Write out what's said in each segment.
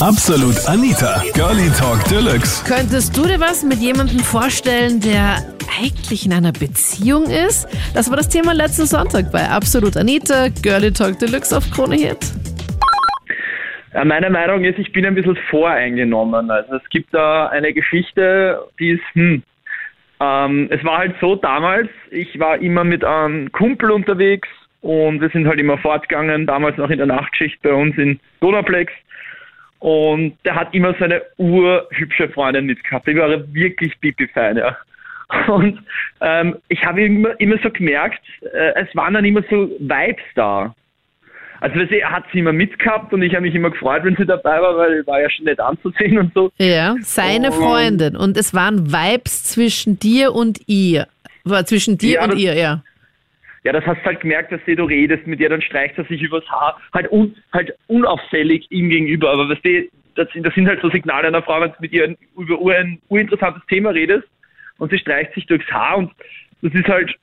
Absolut Anita, Girlie Talk Deluxe. Könntest du dir was mit jemandem vorstellen, der eigentlich in einer Beziehung ist? Das war das Thema letzten Sonntag bei Absolut Anita, Girlie Talk Deluxe auf Krone Hit. Ja, meine Meinung ist, ich bin ein bisschen voreingenommen. Also es gibt da eine Geschichte, die ist, hm, ähm, es war halt so damals, ich war immer mit einem Kumpel unterwegs und wir sind halt immer fortgegangen, damals noch in der Nachtschicht bei uns in Donauplex. Und der hat immer seine urhübsche Freundin mitgehabt. Die war wirklich pipifein, ja. Und ähm, ich habe immer, immer so gemerkt, äh, es waren dann immer so Vibes da. Also sie hat sie immer mitgehabt und ich habe mich immer gefreut, wenn sie dabei war, weil war ja schon nett anzusehen und so. Ja, seine Und- Freundin. Und es waren Vibes zwischen dir und ihr. War zwischen dir Ja, und das- ihr, ja. Ja, das hast du halt gemerkt, dass du redest mit ihr, dann streicht er sich übers Haar. Halt, un, halt unauffällig ihm gegenüber. Aber weißt du, das, sind- das sind halt so Signale einer Frau, wenn du mit ihr über ein urinteressantes Thema redest und sie streicht sich durchs Haar und das ist halt,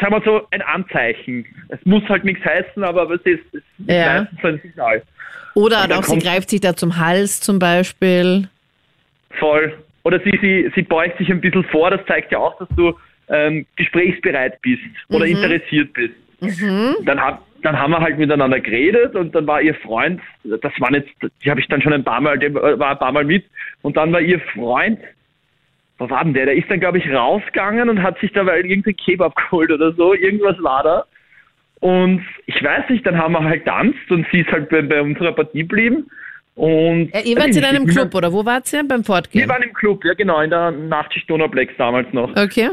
sagen wir so, ein Anzeichen. Es muss halt nichts heißen, aber weißt du, es es ist Ja. meistens so ein Signal. Oder auch sie greift sich da zum Hals zum Beispiel. Voll. Oder sie, sie, sie beugt sich ein bisschen vor, das zeigt ja auch, dass du ähm, gesprächsbereit bist oder interessiert bist. Dann, hab, dann haben wir halt miteinander geredet und dann war ihr Freund, das waren jetzt, die habe ich dann schon ein paar Mal, war ein paar Mal mit und dann war ihr Freund, was war denn der? Der ist dann, glaube ich, rausgegangen und hat sich dabei irgendein Kebab geholt oder so, irgendwas war da. Und ich weiß nicht, dann haben wir halt tanzt und sie ist halt bei, bei unserer Partie geblieben. Und Ja, ihr wart Also in einem Club, oder wo wart ihr? Beim wir Fortgehen? waren im Club, ja genau, in der Nachtschicht Donauplex damals noch. Okay.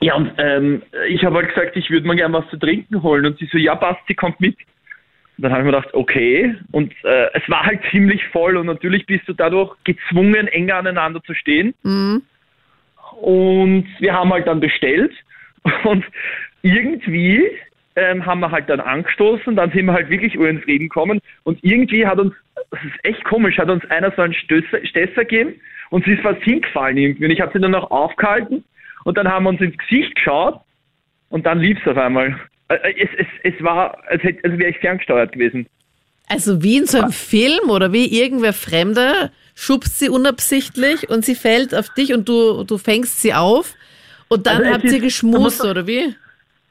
Ja, und ähm, ich habe halt gesagt, ich würde mir gerne was zu trinken holen. Und sie so, ja passt, sie kommt mit. Und dann habe ich mir gedacht, okay. Und äh, es war halt ziemlich voll und natürlich bist du dadurch gezwungen, enger aneinander zu stehen. Mhm. Und wir haben halt dann bestellt und irgendwie ähm, haben wir halt dann angestoßen, dann sind wir halt wirklich ins Reden gekommen und irgendwie hat uns, das ist echt komisch, hat uns einer so einen Stößer, Stößer gegeben und sie ist fast hingefallen irgendwie und ich habe sie dann noch aufgehalten und dann haben wir uns ins Gesicht geschaut und dann lief es auf einmal. Äh, äh, Es, es, es war, als, hätte- als wäre ich ferngesteuert gewesen. Also wie in so einem Film oder wie irgendwer Fremder schubst sie unabsichtlich und sie fällt auf dich und du, du fängst sie auf und dann Also es habt ihr geschmust, das- oder wie?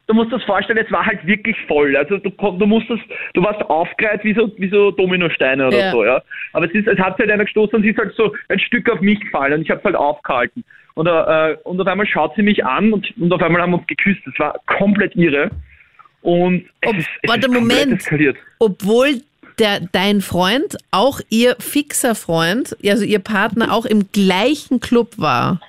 du musst das vorstellen, es war halt wirklich voll. Also du, du musstest, du warst aufgereiht wie so, wie so Dominosteine oder Ja. so, ja. Aber es ist, es hat halt einer gestoßen und sie ist halt so ein Stück auf mich gefallen und ich habe halt aufgehalten. Und, äh, und auf einmal schaut sie mich an und, und auf einmal haben wir uns geküsst. Das war komplett irre. Und es Ob- ist, es warte, ist Moment. eskaliert. Obwohl der, dein Freund, auch ihr fixer Freund, also ihr Partner auch im gleichen Club war.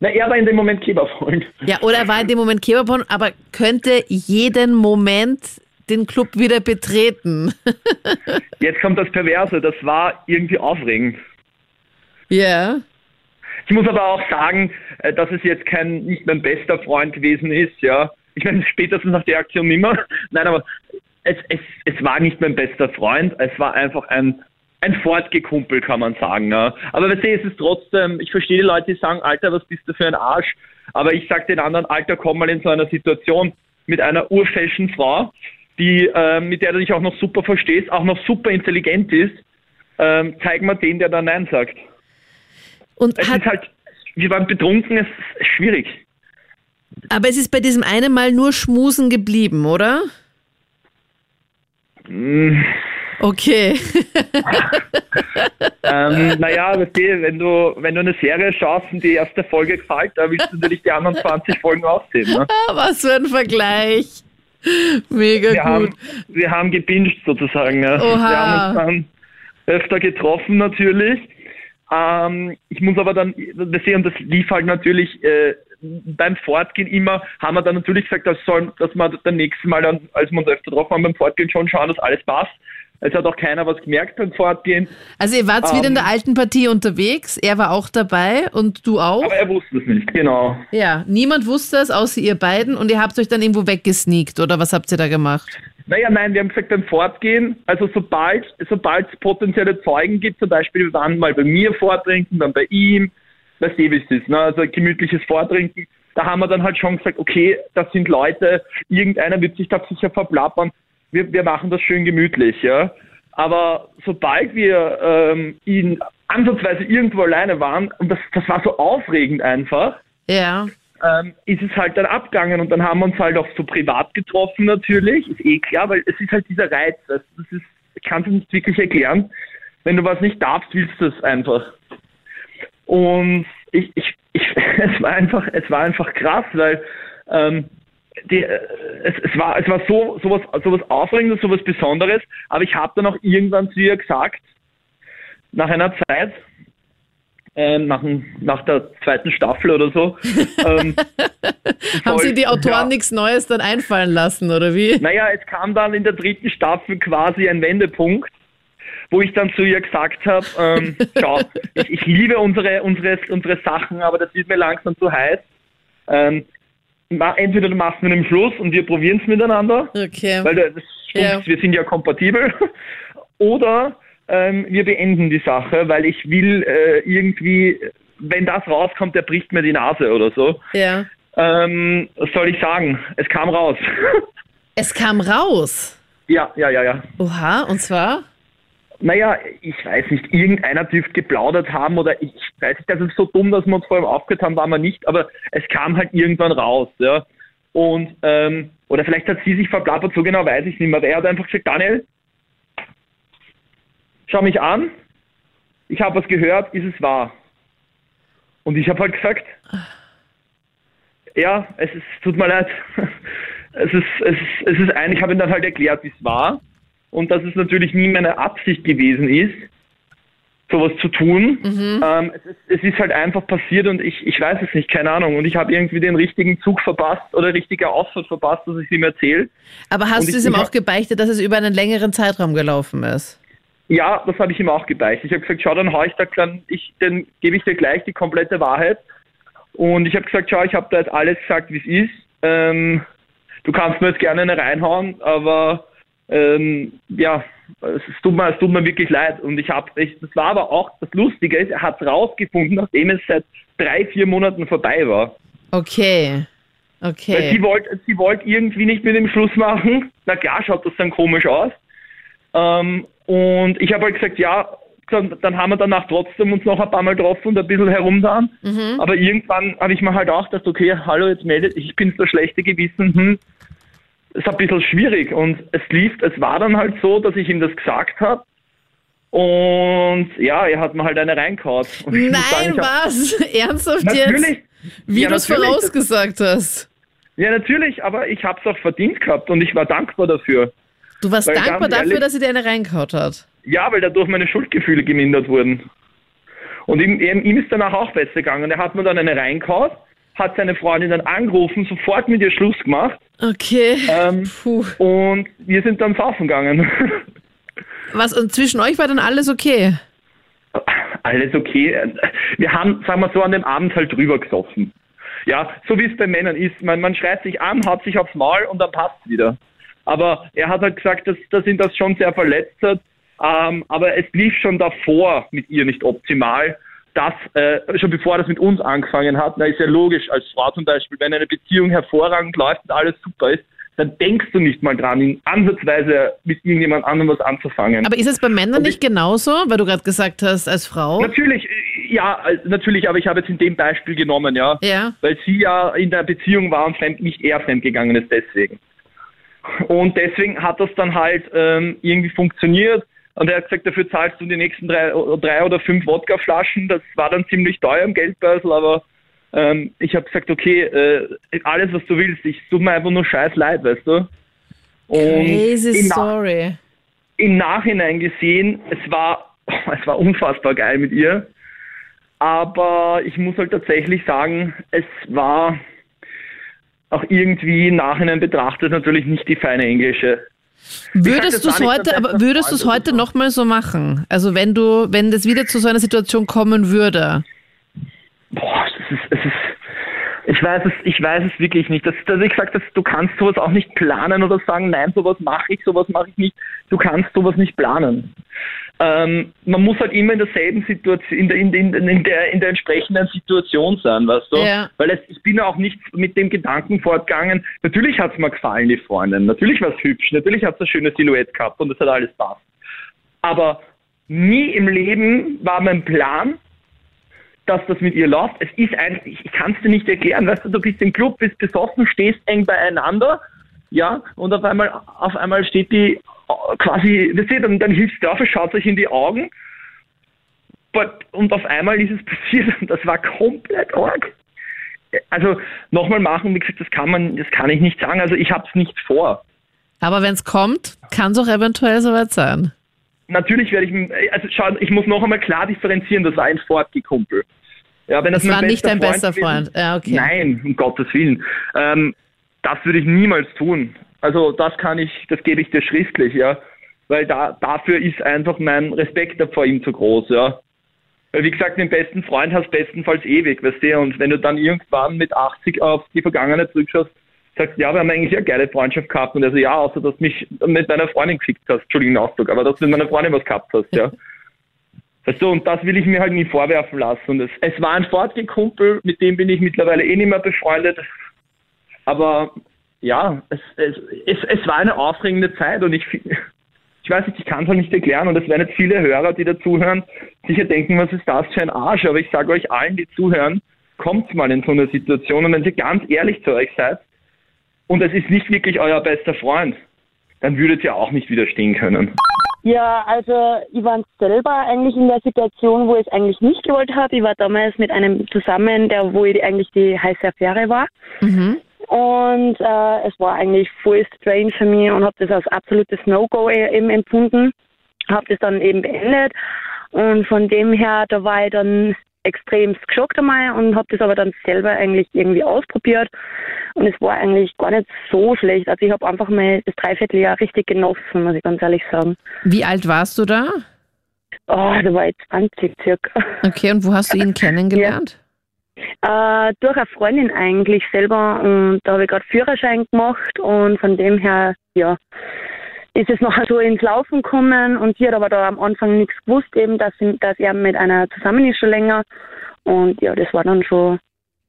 Na, er war in dem Moment holen. Ja, oder er war in dem Moment Kebabon, aber könnte jeden Moment den Club wieder betreten. Jetzt kommt das Perverse, das war irgendwie aufregend. Ja. Ich muss aber auch sagen, äh, dass es jetzt kein nicht mein bester Freund gewesen ist, ja. Ich meine, spätestens nach der Aktion nimmer. Nein, aber es, es, es war nicht mein bester Freund, es war einfach ein, ein Fortgekumpel, kann man sagen. Ja. Aber weißt du, es ist trotzdem, ich verstehe die Leute, die sagen, Alter, was bist du für ein Arsch? Aber ich sag den anderen, Alter, komm mal in so einer Situation mit einer urfashion Frau, die, äh, mit der du dich auch noch super verstehst, auch noch super intelligent ist, ähm, zeig mal den, der da Nein sagt. Und Es hat, ist halt, wir waren betrunken, es ist schwierig. aber es ist bei diesem einen Mal nur Schmusen geblieben, oder? Mm, Okay. Ähm, naja, du, wenn du, wenn du eine Serie schaust und die erste Folge gefällt, da willst du natürlich die anderen 20 Folgen aussehen. Ne? Was für ein Vergleich. Mega Wir, gut. haben, wir haben gebinged sozusagen. Ne? Oha. Wir haben uns dann öfter getroffen natürlich. Ähm, ich muss aber dann, das sehen, das lief halt natürlich äh, beim Fortgehen immer, haben wir dann natürlich gesagt, dass, soll, dass wir dann nächstes Mal, dann, als wir uns öfter getroffen haben, beim Fortgehen schon schauen, dass alles passt. Es hat auch keiner was gemerkt beim Fortgehen, Also ihr wart wieder in Ähm. der alten Partie unterwegs, er war auch dabei und du auch. aber er wusste es nicht, genau. Ja, niemand wusste es, außer ihr beiden und ihr habt euch dann irgendwo weggesneakt oder was habt ihr da gemacht? Naja, nein, wir haben gesagt, beim Fortgehen, also sobald sobald es potenzielle Zeugen gibt, zum Beispiel wir waren mal bei mir vortrinken, dann bei ihm, weißt du, wie es ist, ne? also gemütliches Vortrinken, da haben wir dann halt schon gesagt, okay, das sind Leute, irgendeiner wird sich da sicher verplappern, wir, wir machen das schön gemütlich, ja. Aber sobald wir ähm, ihn ansatzweise irgendwo alleine waren, und das, das war so aufregend einfach, Ja. Ähm, ist es halt dann abgegangen und dann haben wir uns halt auch so privat getroffen natürlich, ist eh klar, weil es ist halt dieser Reiz, das ist, ich kann es nicht wirklich erklären. Wenn du was nicht darfst, willst du es einfach. Und ich, ich, ich, es war einfach, es war einfach krass, weil ähm, die, äh, es, es war, es war so sowas, sowas Aufregendes, sowas Besonderes. Aber ich habe dann auch irgendwann zu ihr gesagt, nach einer Zeit, ähm, nach, dem- nach der zweiten Staffel oder so, ähm, Haben Sie die Autoren ja, nichts Neues dann einfallen lassen, oder wie? Naja, es kam dann in der dritten Staffel quasi ein Wendepunkt, wo ich dann zu ihr gesagt habe, ähm, schau, ich, ich liebe unsere, unsere, unsere Sachen, aber das wird mir langsam zu heiß. Ähm, entweder du machst mit einem Schluss und wir probieren es miteinander, Okay. weil das, Ja. wir sind ja kompatibel, oder ähm, wir beenden die Sache, weil ich will äh, irgendwie, wenn das rauskommt, der bricht mir die Nase oder so. Ja. Ähm, was soll ich sagen? Es kam raus. Es kam raus. ja, ja, ja, ja. Oha, und zwar? Naja, ich weiß nicht, irgendeiner dürfte geplaudert haben oder ich weiß nicht, das ist so dumm, dass wir uns vor ihm aufgehört haben, waren wir nicht, aber es kam halt irgendwann raus, ja. Und, ähm, oder vielleicht hat sie sich verplappert, so genau weiß ich nicht mehr, aber er hat einfach gesagt, Daniel, schau mich an, ich habe was gehört, ist es wahr? Und ich habe halt gesagt, ja, es ist, tut mir leid, es ist, es ist, es ist ein, ich habe ihm dann halt erklärt, wie es war und dass es natürlich nie meine Absicht gewesen ist, sowas zu tun. Ähm, es, ist, es ist halt einfach passiert und ich, ich weiß es nicht, keine Ahnung. Und ich habe irgendwie den richtigen Zug verpasst oder richtige Ausfahrt verpasst, dass ich es ihm erzähle. Aber hast Und du es ihm auch gebeichtet, dass es über einen längeren Zeitraum gelaufen ist? Ja, das habe ich ihm auch gebeichtet. Ich habe gesagt, schau, dann hau ich da dann, ich, dann gebe ich dir gleich die komplette Wahrheit. Und ich habe gesagt, schau, ich habe da jetzt alles gesagt, wie es ist. Ähm, du kannst mir jetzt gerne eine reinhauen, aber ähm, ja, es tut, mir, es tut mir wirklich leid. Und ich habe, das war aber auch das Lustige, ist, er hat es rausgefunden, nachdem es seit drei, vier Monaten vorbei war. Okay. Weil Okay. sie wollte sie wollt irgendwie nicht mit dem Schluss machen. Na klar, schaut das dann komisch aus. Ähm, und ich habe halt gesagt, ja, dann, dann haben wir danach trotzdem uns noch ein paar Mal getroffen und ein bisschen herumgetan. Aber irgendwann habe ich mir halt auch gedacht, okay, hallo, jetzt meldet, ich bin das schlechte Gewissen. Hm, ist ein bisschen schwierig. Und es lief, es war dann halt so, dass ich ihm das gesagt habe. Und ja, er hat mir halt eine ich muss sagen, Nein, ich hab- was? Ernsthaft Natürlich. jetzt? Wie Ja, du es vorausgesagt hast. Ja, natürlich, aber ich habe es auch verdient gehabt und ich war dankbar dafür. Du warst Weil dankbar dafür, ehrlich- dass sie dir eine reingehaut hat. Ja, weil dadurch meine Schuldgefühle gemindert wurden. Und ihm, ihm, ist danach auch besser gegangen. Er hat mir dann eine reingehauen, hat seine Freundin dann angerufen, sofort mit ihr Schluss gemacht Okay. ähm, und wir sind dann saufen gegangen. Was, und zwischen euch war dann alles okay? Alles okay. Wir haben, sagen wir so, an dem Abend halt drüber gesoffen. Ja, so wie es bei Männern ist. Man, man schreit sich an, haut sich aufs Maul und dann passt wieder. Aber er hat halt gesagt, dass, dass ihn das schon sehr verletzt hat. Ähm, aber es lief schon davor mit ihr nicht optimal. Das, äh, schon bevor das mit uns angefangen hat, na ist ja logisch, als Frau zum Beispiel, wenn eine Beziehung hervorragend läuft und alles super ist, dann denkst du nicht mal dran, in ansatzweise mit irgendjemand anderem was anzufangen. Aber ist es bei Männern Und nicht genauso? Weil du gerade gesagt hast, als Frau. Natürlich, äh, ja, natürlich, aber ich habe jetzt in dem Beispiel genommen, ja. Ja. Weil sie ja in der Beziehung war und fremd, nicht er fremdgegangen ist deswegen. Und deswegen hat das dann halt ähm, irgendwie funktioniert. Und er hat gesagt, dafür zahlst du die nächsten drei, drei oder fünf Wodkaflaschen. Das war dann ziemlich teuer im Geldbörsel, aber ähm, ich habe gesagt, okay, äh, alles, was du willst, ich tut mir einfach nur scheiß leid, weißt du. Und Crazy im, Story. im Nachhinein gesehen, es war, es war unfassbar geil mit ihr. Aber ich muss halt tatsächlich sagen, es war auch irgendwie im Nachhinein betrachtet natürlich nicht die feine englische. Würdest du es heute, aber würdest du es heute nochmal so machen? Also wenn du, wenn das wieder zu so einer Situation kommen würde. Boah, es ist, es ist, ich weiß es, ich weiß es wirklich nicht. Das, das, wie gesagt, das, du kannst sowas auch nicht planen oder sagen, nein, sowas mache ich, sowas mache ich nicht. Du kannst sowas nicht planen. Ähm, man muss halt immer in derselben Situation, in der, in, in, in der, in der entsprechenden Situation sein, weißt du? Ja. Weil es, ich bin ja auch nicht mit dem Gedanken fortgegangen, natürlich hat es mir gefallen, die Freundin, natürlich war es hübsch, natürlich hat es eine schöne Silhouette gehabt und es hat alles passt. Aber nie im Leben war mein Plan, dass das mit ihr läuft. Es ist ein, ich kann es dir nicht erklären, weißt du, du bist im Club, bist besoffen, stehst eng beieinander, ja, und auf einmal, auf einmal steht die quasi, weißt du, dann, dann hilft drauf, schaut euch in die Augen, und auf einmal ist es passiert und das war komplett arg. Also nochmal machen, wie gesagt, das kann man, das kann ich nicht sagen. Also ich habe es nicht vor. Aber wenn es kommt, kann es auch eventuell soweit sein. Natürlich werde ich, also schau, ich muss noch einmal klar differenzieren, das war ein Fortgekumpel. Ja, wenn das, das war nicht dein Freund bester Freund. Ja, okay. Nein, um Gottes Willen. Ähm, das würde ich niemals tun. Also das kann ich, das gebe ich dir schriftlich, ja. Weil da, dafür ist einfach mein Respekt vor ihm zu groß, ja. Weil wie gesagt, den besten Freund hast bestenfalls ewig, weißt du, und wenn du dann irgendwann mit 80 auf die Vergangenheit zurückschaust, sagst, ja, wir haben eigentlich eine geile Freundschaft gehabt und also ja, außer dass du mich mit meiner Freundin gefickt hast, Entschuldigung Ausdruck, aber dass du mit meiner Freundin was gehabt hast, ja. Weißt du, und das will ich mir halt nie vorwerfen lassen. Und es, es war ein Fortgekumpel, mit dem bin ich mittlerweile eh nicht mehr befreundet. Aber ja, es, es, es, es war eine aufregende Zeit und ich, ich weiß nicht, ich kann es halt nicht erklären und es werden jetzt viele Hörer, die dazuhören, sicher denken, was ist das für ein Arsch, aber ich sage euch allen, die zuhören, kommt mal in so eine Situation und wenn ihr ganz ehrlich zu euch seid und es ist nicht wirklich euer bester Freund, dann würdet ihr auch nicht widerstehen können. Ja, also ich war selber eigentlich in der Situation, wo ich es eigentlich nicht gewollt habe. Ich war damals mit einem zusammen, der wo ich eigentlich die heiße Affäre war. Mhm. Und äh, es war eigentlich voll strange für mich und habe das als absolutes No-Go e-, eben empfunden. Habe das dann eben beendet. Und von dem her, da war ich dann extrem geschockt einmal und habe das aber dann selber eigentlich irgendwie ausprobiert. Und es war eigentlich gar nicht so schlecht. Also ich habe einfach mal das Dreivierteljahr richtig genossen, muss ich ganz ehrlich sagen. Wie alt warst du da? Oh, da war ich 20 circa. Okay, und wo hast du ihn kennengelernt? Ja. Äh, durch eine Freundin eigentlich selber und da habe ich gerade Führerschein gemacht und von dem her, ja, ist es nachher so ins Laufen gekommen und sie hat aber da am Anfang nichts gewusst, eben, dass, dass er mit einer zusammen ist schon länger. Und ja, das war dann schon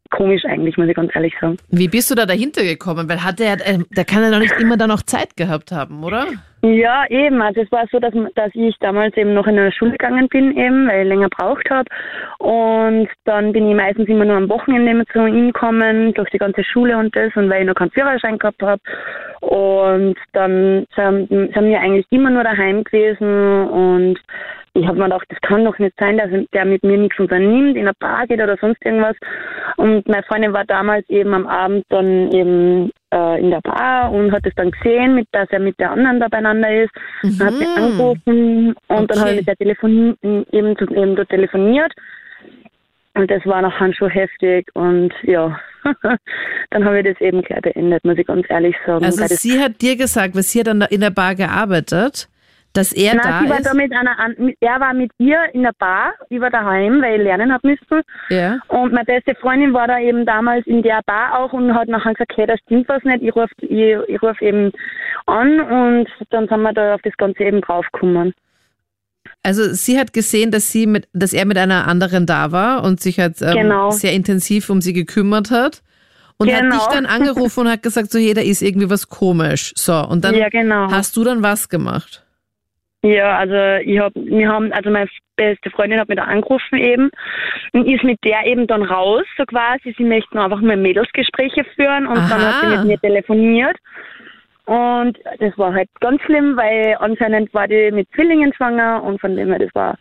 komisch eigentlich, muss ich ganz ehrlich sagen. Wie bist du da dahinter gekommen? Weil hat der, äh, der kann ja noch nicht immer da noch Zeit gehabt haben, oder? Ja, eben. Also es war so, dass, dass ich damals eben noch in der Schule gegangen bin, eben, weil ich länger braucht habe. Und dann bin ich meistens immer nur am Wochenende zu ihm gekommen, durch die ganze Schule und das, und weil ich noch keinen Führerschein gehabt habe. Und dann sind, sind wir eigentlich immer nur daheim gewesen und ich habe mir gedacht, das kann doch nicht sein, dass der mit mir nichts unternimmt, in einer Bar geht oder sonst irgendwas. Und meine Freundin war damals eben am Abend dann eben äh, in der Bar und hat es dann gesehen, mit, dass er mit der anderen da beieinander ist. Mhm. Dann hat sie angerufen und okay. dann habe ich mit der Telefon eben, eben dort telefoniert. Und das war nachher schon heftig und ja, dann habe ich das eben gleich beendet, muss ich ganz ehrlich sagen. Also sie hat dir gesagt, sie hat dann in der Bar gearbeitet, dass er Nein, da sie war ist? Da mit einer, er war mit ihr in der Bar, ich war daheim, weil ich lernen habe müssen. Ja. Und meine beste Freundin war da eben damals in der Bar auch und hat nachher gesagt, hey, da stimmt was nicht, ich rufe ich, ich ruf eben an und dann sind wir da auf das Ganze eben draufgekommen. Also sie hat gesehen, dass sie mit, dass er mit einer anderen da war und sich halt ähm, genau. sehr intensiv um sie gekümmert hat. Und genau. hat dich dann angerufen und hat gesagt, so hey, da ist irgendwie was komisch. So, und dann ja, genau. hast du dann was gemacht? Ja, also ich hab, wir haben, also meine beste Freundin hat mich da angerufen eben und ist mit der eben dann raus, so quasi. Sie möchten einfach mal Mädelsgespräche führen und Aha. dann hat sie mit mir telefoniert. Und das war halt ganz schlimm, weil anscheinend war die mit Zwillingen schwanger und von dem her, das war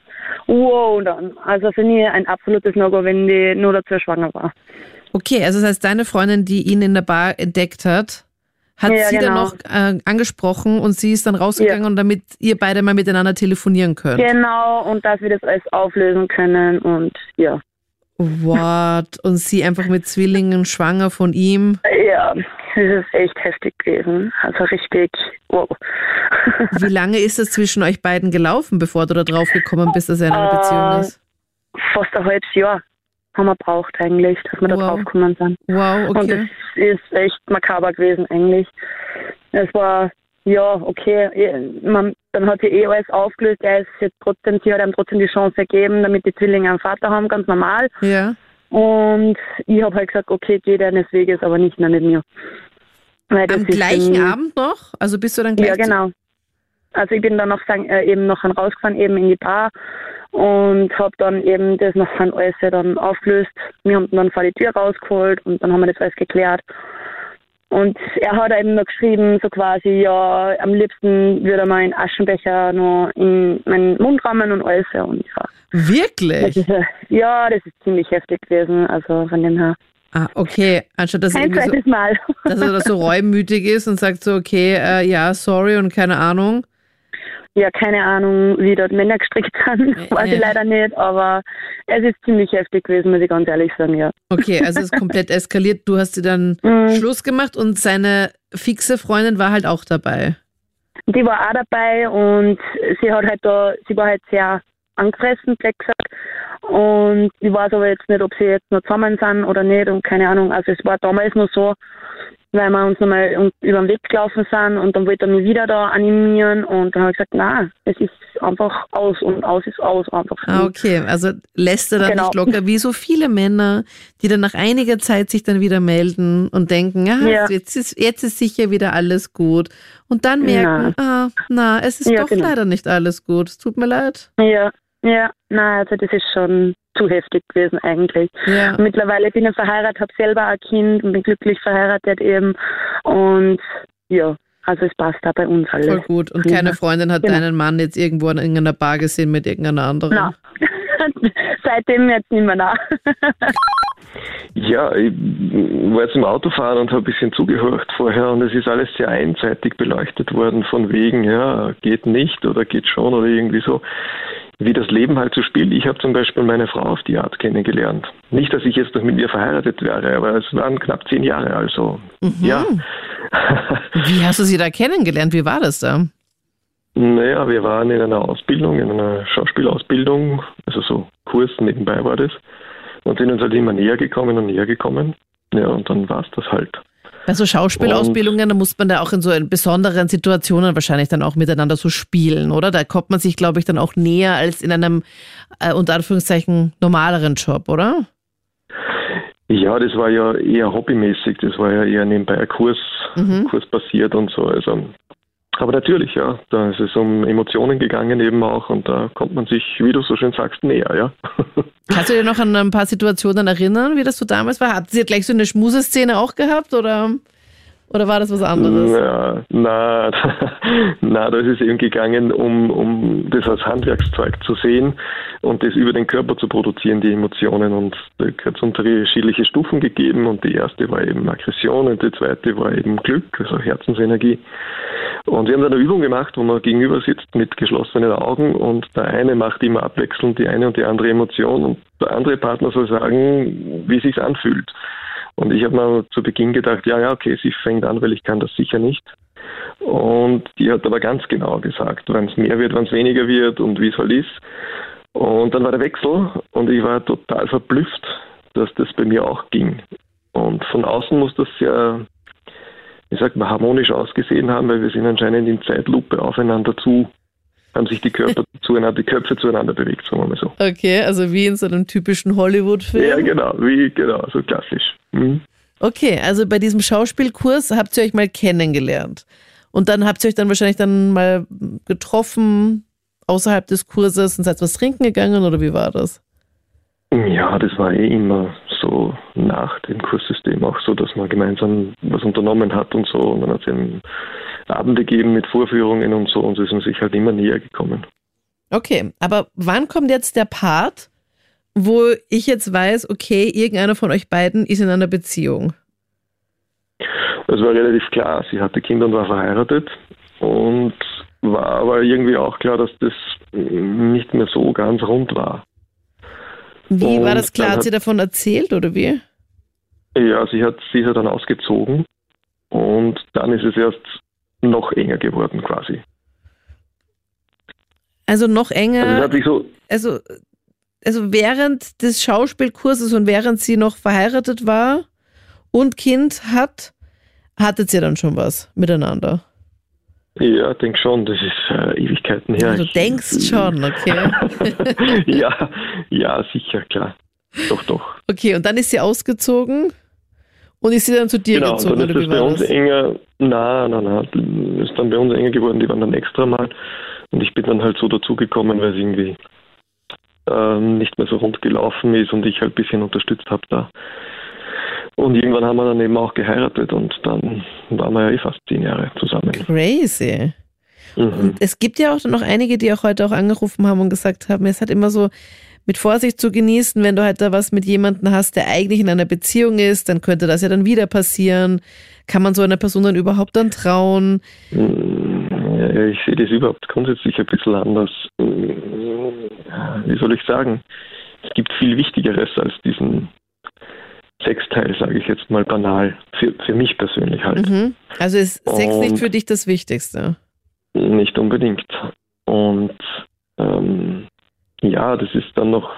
wow dann. Also für mich ein absolutes No-Go, wenn die nur dazu schwanger war. Okay, also das heißt, deine Freundin, die ihn in der Bar entdeckt hat, hat ja, sie genau. dann noch äh, angesprochen und sie ist dann rausgegangen ja. und damit ihr beide mal miteinander telefonieren könnt. Genau, und dass wir das alles auflösen können und ja. What? Und sie einfach mit Zwillingen schwanger von ihm? Ja, das ist echt heftig gewesen. Also richtig, wow. Wie lange ist es zwischen euch beiden gelaufen, bevor du da drauf gekommen bist, dass er in einer äh, Beziehung ist? Fast ein halbes Jahr haben wir braucht eigentlich, dass wir wow. da drauf gekommen sind. Wow, okay. Und es ist echt makaber gewesen eigentlich. Es war, ja, okay, eh, man, dann hat sie eh alles aufgelöst, er ist jetzt trotzdem, sie hat ihm trotzdem die Chance gegeben, damit die Zwillinge einen Vater haben, ganz normal. Ja. Und ich habe halt gesagt, okay, geh deines Weges, aber nicht mehr mit mir. Am gleichen Abend noch? Also bist du dann gleich? Ja, genau. Also ich bin dann noch äh, eben noch rausgefahren, eben in die Bar und habe dann eben das noch alles dann aufgelöst. Wir haben dann vor die Tür rausgeholt und dann haben wir das alles geklärt. Und er hat eben noch geschrieben, so quasi, ja, am liebsten würde er mal einen Aschenbecher noch in meinen Mund rammen und alles. Und ja. Wirklich? Das ist, ja, das ist ziemlich heftig gewesen, also von dem her. Ah, okay. Anstatt dass Kein zweites so, Mal. dass er so reumütig ist und sagt so, okay, äh, ja, sorry und keine Ahnung. Ja, keine Ahnung, wie dort Männer gestrickt sind, weiß ich leider nicht, aber es ist ziemlich heftig gewesen, muss ich ganz ehrlich sagen, ja. Okay, also es ist komplett eskaliert. Du hast dir dann mhm. Schluss gemacht und seine fixe Freundin war halt auch dabei. Die war auch dabei und sie hat halt da, sie war halt sehr angefressen, blöd gesagt. Und ich weiß aber jetzt nicht, ob sie jetzt noch zusammen sind oder nicht und keine Ahnung. Also es war damals noch so, weil wir uns nochmal über den Weg gelaufen sind und dann wollte er mich wieder da animieren und dann habe ich gesagt, nein, es ist einfach aus und aus ist aus einfach. Ah, okay, also lässt er dann genau. nicht locker, wie so viele Männer, die dann nach einiger Zeit sich dann wieder melden und denken, ja, ja. Jetzt, ist, jetzt ist sicher wieder alles gut und dann merken, na. ah, na, es ist ja, doch genau. leider nicht alles gut, es tut mir leid. Ja, ja, nein, also das ist schon zu heftig gewesen eigentlich. Ja. Mittlerweile bin ich verheiratet, habe selber ein Kind und bin glücklich verheiratet eben. Und ja, also es passt da bei uns alles. Voll gut. Und keine Freundin hat genau. deinen Mann jetzt irgendwo in irgendeiner Bar gesehen mit irgendeiner anderen? Nein. Seitdem jetzt nicht mehr nach. ja, ich war jetzt im Autofahren und habe ein bisschen zugehört vorher und es ist alles sehr einseitig beleuchtet worden von wegen, ja, geht nicht oder geht schon oder irgendwie so wie das Leben halt so spielt. Ich habe zum Beispiel meine Frau auf die Art kennengelernt. Nicht, dass ich jetzt noch mit ihr verheiratet wäre, aber es waren knapp zehn Jahre, also mhm. ja. wie hast du sie da kennengelernt? Wie war das da? Naja, wir waren in einer Ausbildung, in einer Schauspielausbildung, also so Kurs nebenbei war das, und sind uns halt immer näher gekommen und näher gekommen. Ja, und dann war es das halt. Bei so Schauspielausbildungen, da muss man da auch in so besonderen Situationen wahrscheinlich dann auch miteinander so spielen, oder? Da kommt man sich, glaube ich, dann auch näher als in einem, äh, unter Anführungszeichen, normaleren Job, oder? Ja, das war ja eher hobbymäßig, das war ja eher nebenbei ein Kurs, mhm. Kurs passiert und so. Also aber natürlich, ja, da ist es um Emotionen gegangen eben auch und da kommt man sich, wie du so schön sagst, näher, ja. Kannst du dir noch an ein paar Situationen erinnern, wie das so damals war? Hat sie gleich so eine Schmuseszene auch gehabt oder? Oder war das was anderes? Ja, na, na, da ist es eben gegangen, um, um das als Handwerkszeug zu sehen und das über den Körper zu produzieren, die Emotionen. Und da hat es unterschiedliche Stufen gegeben und die erste war eben Aggression und die zweite war eben Glück, also Herzensenergie. Und wir haben dann eine Übung gemacht, wo man gegenüber sitzt mit geschlossenen Augen und der eine macht immer abwechselnd die eine und die andere Emotion und der andere Partner soll sagen, wie es sich anfühlt. Und ich habe mir zu Beginn gedacht, ja, ja, okay, sie fängt an, weil ich kann das sicher nicht. Und die hat aber ganz genau gesagt, wann es mehr wird, wann es weniger wird und wie es halt ist. Und dann war der Wechsel und ich war total verblüfft, dass das bei mir auch ging. Und von außen muss das ja, wie sagt man, harmonisch ausgesehen haben, weil wir sind anscheinend in Zeitlupe aufeinander zu haben sich die Körper zueinander, die Köpfe zueinander bewegt, sagen wir mal so. Okay, also wie in so einem typischen Hollywood-Film. Ja, genau, wie, genau, so klassisch. Mhm. Okay, also bei diesem Schauspielkurs habt ihr euch mal kennengelernt. Und dann habt ihr euch dann wahrscheinlich dann mal getroffen außerhalb des Kurses und seid was trinken gegangen oder wie war das? Ja, das war eh immer so nach dem Kurssystem auch so, dass man gemeinsam was unternommen hat und so. Und dann hat es eben Abende gegeben mit Vorführungen und so und ist man sich halt immer näher gekommen. Okay, aber wann kommt jetzt der Part, wo ich jetzt weiß, okay, irgendeiner von euch beiden ist in einer Beziehung? Es war relativ klar, sie hatte Kinder und war verheiratet und war aber irgendwie auch klar, dass das nicht mehr so ganz rund war. Wie und war das klar? Hat, hat sie davon erzählt oder wie? Ja, sie hat, sie ist ja dann ausgezogen und dann ist es erst noch enger geworden quasi. Also noch enger. Also, so also, also während des Schauspielkurses und während sie noch verheiratet war und Kind hat, hattet ihr dann schon was miteinander? Ja, denk schon, das ist äh, Ewigkeiten her. Also, du denkst schon, okay. ja, ja, sicher, klar. Doch, doch. Okay, und dann ist sie ausgezogen Und ist sie dann zu dir genau, gezogen? Genau, dann ist das bei uns das? enger, na, na, na, ist dann bei uns enger geworden, die waren dann extra mal. Und ich bin dann halt so dazugekommen, weil es irgendwie ähm, nicht mehr so rund gelaufen ist und ich halt ein bisschen unterstützt habe da. Und irgendwann haben wir dann eben auch geheiratet und dann waren wir ja eh fast zehn Jahre zusammen. Crazy. Mhm. Und es gibt ja auch noch einige, die auch heute auch angerufen haben und gesagt haben, es hat immer so mit Vorsicht zu genießen, wenn du halt da was mit jemandem hast, der eigentlich in einer Beziehung ist, dann könnte das ja dann wieder passieren. Kann man so einer Person dann überhaupt dann trauen? Ja, ich sehe das überhaupt grundsätzlich ein bisschen anders. Wie soll ich sagen? Es gibt viel Wichtigeres als diesen Sexteil, sage ich jetzt mal banal, für, für mich persönlich halt. Mhm. Also ist Sex Und nicht für dich das Wichtigste? Nicht unbedingt. Und ähm, ja, das ist dann noch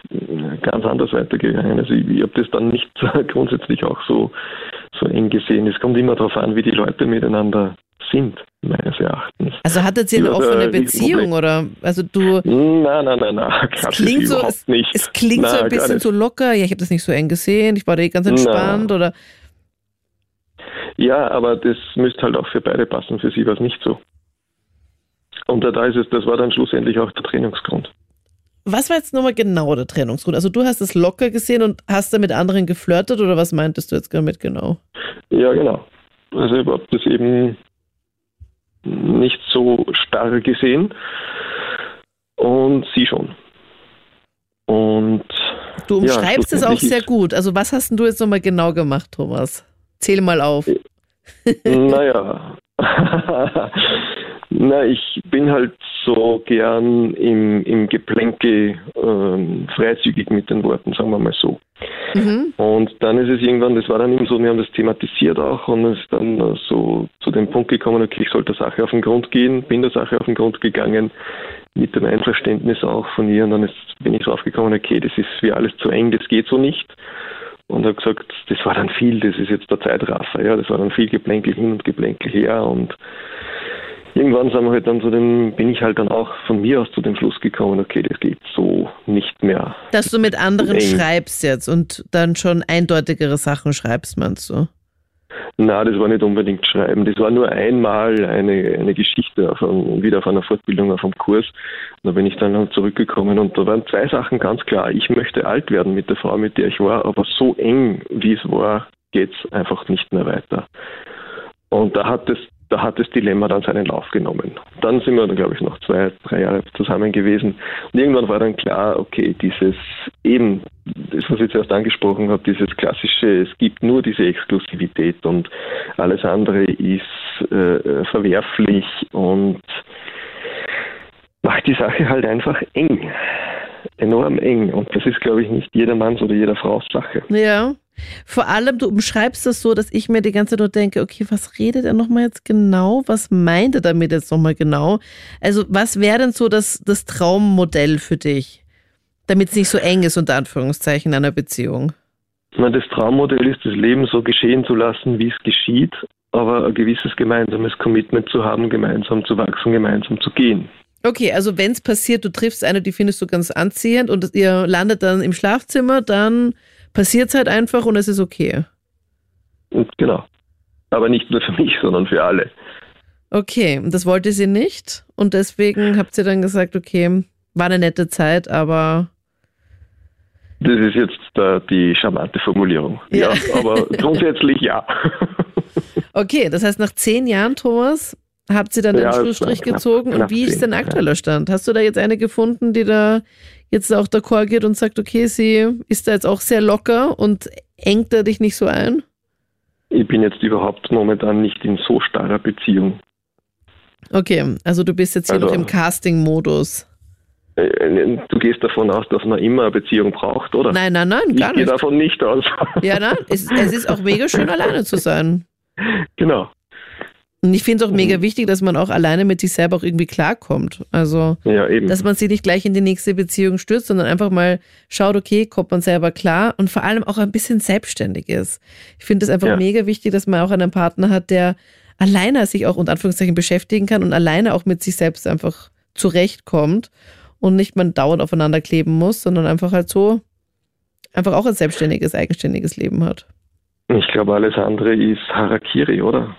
ganz anders weitergegangen. Also ich, ich habe das dann nicht grundsätzlich auch so, so eng gesehen. Es kommt immer darauf an, wie die Leute miteinander sind, meines Erachtens. Also hattet ihr eine offene Beziehung oder? Also du. Nein, nein, nein, nein. Es klingt so, es, nicht. es klingt nein, so ein bisschen so locker. Ja, ich habe das nicht so eng gesehen. Ich war da eh ganz entspannt nein. oder. Ja, aber das müsste halt auch für beide passen. Für sie war es nicht so. Und da ist es, das war dann schlussendlich auch der Trennungsgrund. Was war jetzt nochmal genau der Trennungsgrund? Also du hast es locker gesehen und hast da mit anderen geflirtet oder was meintest du jetzt damit genau? Ja, genau. Also ich habe das eben nicht so starr gesehen und sie schon. Und du umschreibst ja, es auch sehr gut. Also was hast du jetzt nochmal genau gemacht, Thomas? Zähl mal auf. Naja, Na, ich bin halt so gern im, im Geplänkel ähm, freizügig mit den Worten, sagen wir mal so. Mhm. Und dann ist es irgendwann, das war dann eben so, wir haben das thematisiert auch und es ist dann so zu dem Punkt gekommen, okay, ich sollte der Sache auf den Grund gehen, bin der Sache auf den Grund gegangen, mit dem Einverständnis auch von ihr und dann ist, bin ich drauf gekommen, okay, das ist wie alles zu eng, das geht so nicht. Und habe gesagt, das war dann viel, das ist jetzt der Zeitraffer, ja, das war dann viel Geplänkel hin und Geplänkel her und irgendwann sind wir halt dann zu dem, bin ich halt dann auch von mir aus zu dem Schluss gekommen, okay, das geht so nicht mehr. Dass du mit anderen schreibst jetzt und dann schon eindeutigere Sachen schreibst, meinst du? Na, das war nicht unbedingt schreiben. Das war nur einmal eine, eine Geschichte einem, wieder auf einer Fortbildung auf einem Kurs. Da bin ich dann zurückgekommen und da waren zwei Sachen ganz klar. Ich möchte alt werden mit der Frau, mit der ich war, aber so eng, wie es war, geht es einfach nicht mehr weiter. Und da hat es da hat das Dilemma dann seinen Lauf genommen. Dann sind wir, glaube ich, noch zwei, drei Jahre zusammen gewesen. Und irgendwann war dann klar, okay, dieses eben, das, was ich jetzt erst angesprochen habe, dieses klassische, es gibt nur diese Exklusivität und alles andere ist äh, verwerflich und macht die Sache halt einfach eng. Enorm eng. Und das ist, glaube ich, nicht jedermanns oder jeder Frau's Sache. Ja. Vor allem, du umschreibst das so, dass ich mir die ganze Zeit nur denke, okay, was redet er nochmal jetzt genau? Was meint er damit jetzt nochmal genau? Also, was wäre denn so das, das Traummodell für dich, damit es nicht so eng ist, unter Anführungszeichen, in einer Beziehung? Das Traummodell ist, das Leben so geschehen zu lassen, wie es geschieht, aber ein gewisses gemeinsames Commitment zu haben, gemeinsam zu wachsen, gemeinsam zu gehen. Okay, also wenn es passiert, du triffst eine, die findest du ganz anziehend und ihr landet dann im Schlafzimmer, dann passiert es halt einfach und es ist okay. Genau. Aber nicht nur für mich, sondern für alle. Okay, und das wollte sie nicht und deswegen habt ihr dann gesagt, okay, war eine nette Zeit, aber. Das ist jetzt äh, die charmante Formulierung. Ja, ja aber grundsätzlich ja. okay, das heißt, nach zehn Jahren, Thomas, habt ihr dann ja, den Schlussstrich knapp, gezogen knapp, und wie ist dein aktueller Stand? Hast du da jetzt eine gefunden, die da jetzt auch d'accord geht und sagt, okay, sie ist da jetzt auch sehr locker und engt er dich nicht so ein? Ich bin jetzt überhaupt momentan nicht in so starrer Beziehung. Okay, also du bist jetzt hier also, noch im Casting-Modus. Äh, äh, du gehst davon aus, dass man immer eine Beziehung braucht, oder? Nein, nein, nein, gar nicht. Ich gehe davon nicht aus. Ja, nein, es, es ist auch mega schön, alleine zu sein. Genau. Und ich finde es auch mega mhm. wichtig, dass man auch alleine mit sich selber auch irgendwie klarkommt. Also, ja, dass man sich nicht gleich in die nächste Beziehung stürzt, sondern einfach mal schaut, okay, kommt man selber klar und vor allem auch ein bisschen selbstständig ist. Ich finde es einfach ja. mega wichtig, dass man auch einen Partner hat, der alleine sich auch unter Anführungszeichen beschäftigen kann und alleine auch mit sich selbst einfach zurechtkommt und nicht man dauernd aufeinander kleben muss, sondern einfach halt so einfach auch ein selbstständiges, eigenständiges Leben hat. Ich glaube, alles andere ist Harakiri, oder?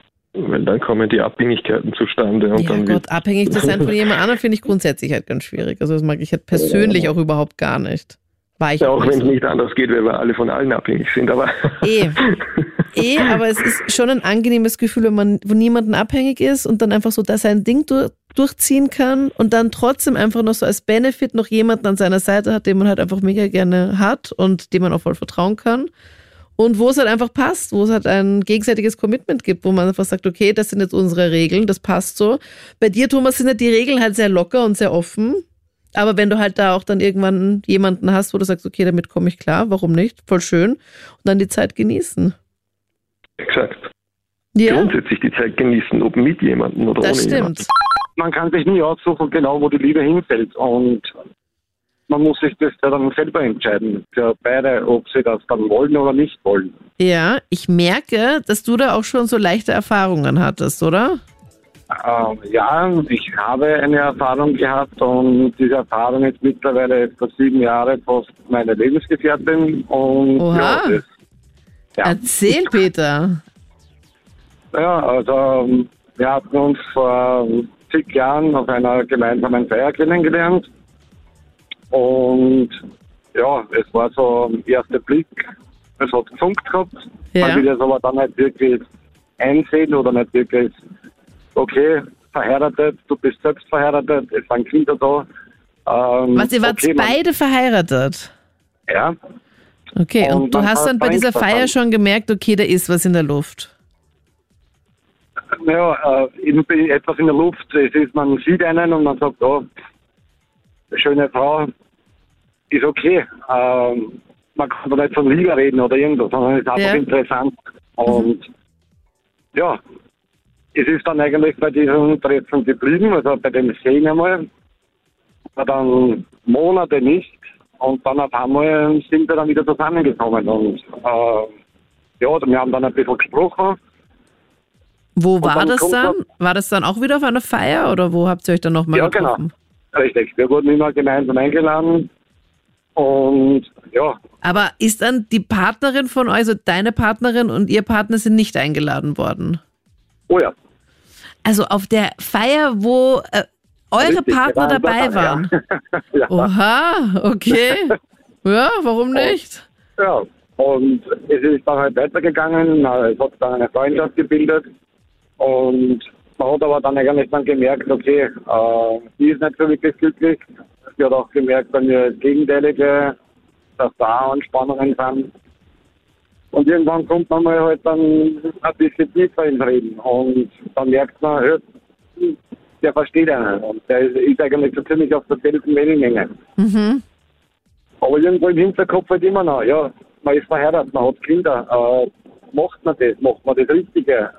Weil dann kommen die Abhängigkeiten zustande. Und ja dann Gott, abhängig zu sein von jemand anderem finde ich grundsätzlich halt ganz schwierig. Also das mag ich halt persönlich ja. auch überhaupt gar nicht. War ich ja, auch wenn es nicht anders geht, weil wir alle von allen abhängig sind, aber. Eh. eh, aber es ist schon ein angenehmes Gefühl, wenn man von niemandem abhängig ist und dann einfach so da sein Ding durch, durchziehen kann und dann trotzdem einfach noch so als Benefit noch jemanden an seiner Seite hat, den man halt einfach mega gerne hat und dem man auch voll vertrauen kann. Und wo es halt einfach passt, wo es halt ein gegenseitiges Commitment gibt, wo man einfach sagt, okay, das sind jetzt unsere Regeln, das passt so. Bei dir, Thomas, sind ja die Regeln halt sehr locker und sehr offen. Aber wenn du halt da auch dann irgendwann jemanden hast, wo du sagst, okay, damit komme ich klar, warum nicht? Voll schön. Und dann die Zeit genießen. Exakt. Ja. Grundsätzlich die Zeit genießen, ob mit jemandem oder das ohne stimmt. jemanden. Man kann sich nie aussuchen, genau wo die Liebe hinfällt. Und man muss sich das ja dann selber entscheiden, für beide, ob sie das dann wollen oder nicht wollen. Ja, ich merke, dass du da auch schon so leichte Erfahrungen hattest, oder? Ähm, ja, ich habe eine Erfahrung gehabt und diese Erfahrung ist mittlerweile etwa sieben Jahre fast meine Lebensgefährtin. Und Oha. Ja, das, ja. Erzähl, Peter. Ja, also wir hatten uns vor zig Jahren auf einer gemeinsamen Feier kennengelernt. Und ja, es war so ein erster Blick, es hat gefunkt gehabt. Ja. Man will das aber dann nicht wirklich einsehen oder nicht wirklich okay, verheiratet, du bist selbst verheiratet, es waren Kinder da. Ähm, Was, ihr wart okay, beide verheiratet? Ja. Okay, und, und du hast dann bei dieser Feier schon gemerkt, okay, da ist was in der Luft. Naja, äh, etwas in der Luft. Es ist, man sieht einen und man sagt, oh, schöne Frau, ist okay. Ähm, man kann da nicht von Liga reden oder irgendwas, sondern es ist einfach ja. interessant. Und mhm. ja, es ist dann eigentlich bei diesem Treffen geblieben, also bei dem Sehen einmal. War dann Monate nicht und dann auf einmal sind wir dann wieder zusammengekommen und äh, ja, wir haben dann ein bisschen gesprochen. Wo war das dann? War das dann auch wieder auf einer Feier oder wo habt ihr euch dann nochmal ja, getroffen? Richtig. Wir wurden immer gemeinsam eingeladen und ja. Aber ist dann die Partnerin von euch, also deine Partnerin und ihr Partner sind nicht eingeladen worden? Oh ja. Also auf der Feier, wo äh, eure Richtig, Partner dabei waren. Ja. ja. Oha, okay. ja, warum nicht? Ja, und es ist dann halt weitergegangen. Es hat dann eine Freundschaft gebildet. Und man hat aber dann eigentlich dann gemerkt, okay, äh, die ist nicht so wirklich glücklich. Sie hat auch gemerkt bei mir das Gegenteilige, dass da Anspannungen sind. Und irgendwann kommt man mal halt dann ein bisschen tiefer ins Reden. Und dann merkt man, hört, der versteht einen. Und der ist eigentlich so ziemlich auf derselben Wellenlänge. Mhm. Aber irgendwo im Hinterkopf halt immer noch, ja, man ist verheiratet, man hat Kinder. Äh, macht man das? Macht man das Richtige?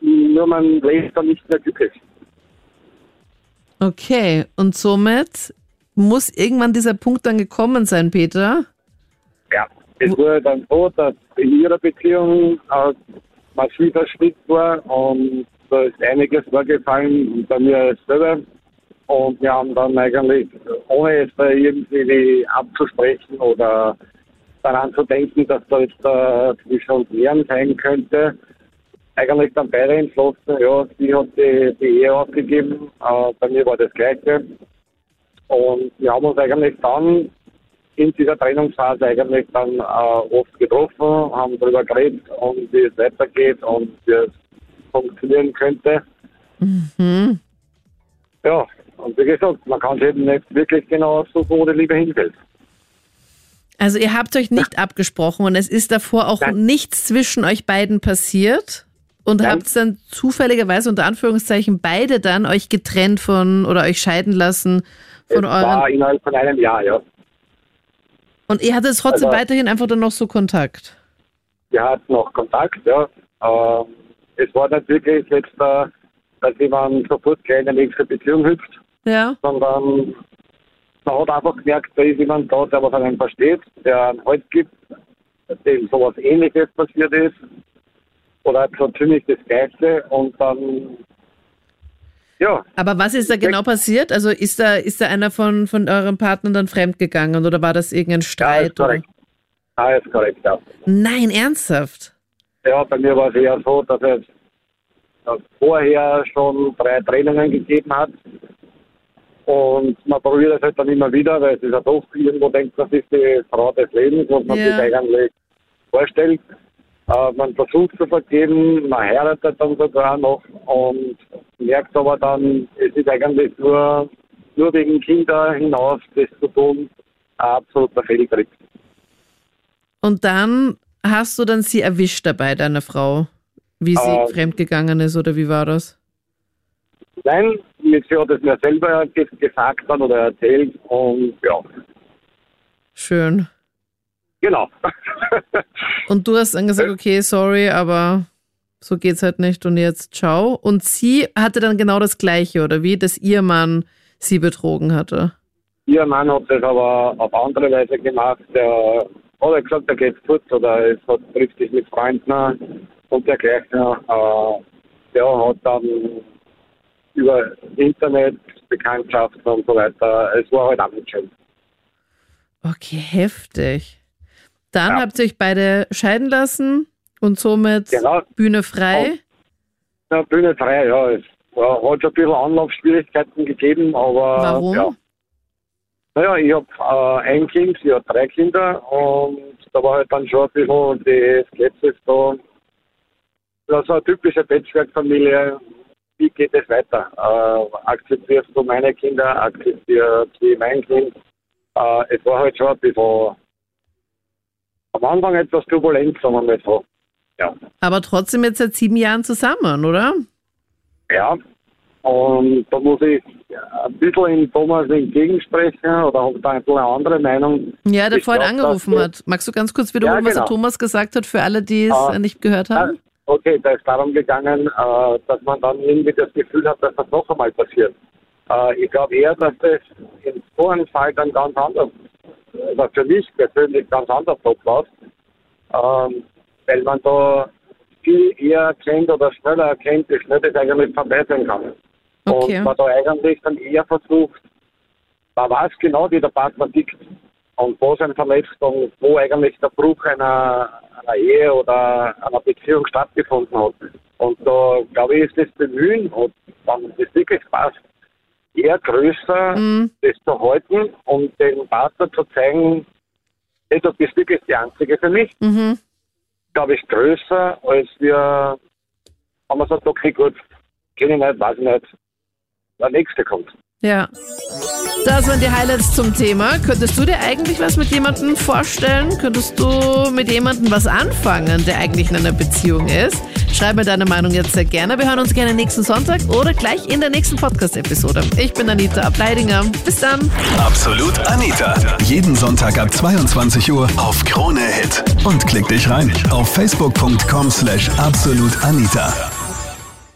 Nur man lebt dann nicht mehr glücklich. Okay, und somit muss irgendwann dieser Punkt dann gekommen sein, Peter? Ja. Es wurde dann so, dass in ihrer Beziehung ein massiver Schritt war und da ist einiges vorgefallen bei mir selber. Und wir haben dann eigentlich, ohne es da irgendwie abzusprechen oder daran zu denken, dass da jetzt äh, zwischen uns Lehren sein könnte, eigentlich dann beide entschlossen, ja, sie hat die, die Ehe aufgegeben, äh, bei mir war das Gleiche. Und wir haben uns eigentlich dann in dieser Trainingsphase eigentlich dann äh, oft getroffen, haben darüber geredet und wie es weitergeht und wie es funktionieren könnte. Mhm. Ja, und wie gesagt, man kann es eben nicht wirklich genau so, wo die Liebe hinfällt. Also ihr habt euch nicht ja. abgesprochen und es ist davor auch Nein. nichts zwischen euch beiden passiert und habt es dann zufälligerweise unter Anführungszeichen beide dann euch getrennt von oder euch scheiden lassen von es euren. War innerhalb von einem Jahr, ja. Und ihr hattet trotzdem also, weiterhin einfach dann noch so Kontakt? Wir hatten noch Kontakt, ja. Ähm, es war nicht wirklich jetzt, äh, dass jemand sofort gleich in eine nächste Beziehung hüpft, ja. sondern man hat einfach gemerkt, da ist jemand da, der was einen versteht, der einen Halt gibt, dem sowas ähnliches passiert ist oder so ziemlich das Gleiche und dann ja. Aber was ist da genau passiert? Also ist da, ist da einer von, von euren Partnern dann fremdgegangen oder war das irgendein Streit? Ja, Ah, ist korrekt, ja. Nein, ernsthaft? Ja, bei mir war es eher so, dass es vorher schon drei Trainingen gegeben hat. Und man probiert es halt dann immer wieder, weil es ist ja doch irgendwo denkt, das ist die Frau des Lebens, was man ja. sich eigentlich vorstellt. Äh, man versucht zu vergeben, man heiratet dann sogar noch und merkt aber dann, es ist eigentlich nur, nur wegen Kinder hinaus, das zu tun, ein absoluter Fehltritt. Und dann hast du dann sie erwischt dabei, deine Frau, wie sie äh, fremdgegangen ist oder wie war das? Nein, sie hat es mir selber gesagt dann oder erzählt und ja. Schön. Genau. und du hast dann gesagt, okay, sorry, aber so geht's halt nicht und jetzt ciao. Und sie hatte dann genau das Gleiche, oder wie? Dass ihr Mann sie betrogen hatte. Ihr Mann hat das aber auf andere Weise gemacht. Der hat gesagt, er geht kurz oder es hat, trifft sich mit Freunden und dergleichen. Äh, der hat dann über Internet, Bekanntschaften und so weiter. Es war halt auch nicht schön. Okay, heftig. Dann ja. habt ihr euch beide scheiden lassen und somit genau. Bühne frei. Ja, Bühne frei, ja. Es hat schon ein bisschen Anlaufschwierigkeiten gegeben, aber. Warum? Ja. Naja, ich habe äh, ein Kind, sie hat drei Kinder und da war halt dann schon ein bisschen die Skepsis da. Das war eine typische Patchwork-Familie. Wie geht es weiter? Äh, akzeptierst du meine Kinder? Akzeptierst du mein Kind? Äh, es war halt schon ein bisschen am Anfang etwas turbulent, sagen wir mal so. Ja. Aber trotzdem jetzt seit sieben Jahren zusammen, oder? Ja. Und da muss ich ein bisschen in Thomas entgegensprechen oder habe da ein bisschen eine andere Meinung. Ja, der ich vorhin glaub, angerufen hat. Magst du ganz kurz wiederholen, ja, genau. was der genau. Thomas gesagt hat, für alle, die es uh, nicht gehört haben? Okay, da ist darum gegangen, uh, dass man dann irgendwie das Gefühl hat, dass das noch einmal passiert. Uh, ich glaube eher, dass das in so einem Fall dann ganz anders war für mich persönlich ganz anders abläuft, ähm, weil man da viel eher erkennt oder schneller erkennt, wie schnell das eigentlich vorbei sein kann. Okay. Und man da eigentlich dann eher versucht, man weiß genau, wie der Partner tickt und wo sind Verletzungen, wo eigentlich der Bruch einer, einer Ehe oder einer Beziehung stattgefunden hat. Und da, glaube ich, ist das Bemühen und dann das wirklich passt, eher größer, mhm. das zu halten und den Partner zu zeigen, hey, du bist wirklich die Einzige für mich. Mhm. Glaube ich, größer, als wir, wenn man sagt, okay, gut, kenne ich nicht, weiß ich nicht, der nächste kommt. Ja. Das waren die Highlights zum Thema. Könntest du dir eigentlich was mit jemandem vorstellen? Könntest du mit jemandem was anfangen, der eigentlich in einer Beziehung ist? Schreib mir deine Meinung jetzt sehr gerne. Wir hören uns gerne nächsten Sonntag oder gleich in der nächsten Podcast-Episode. Ich bin Anita Ableidinger. Bis dann. Absolut Anita. Jeden Sonntag ab 22 Uhr auf Krone Hit. Und klick dich rein auf facebook.com/slash absolutanita.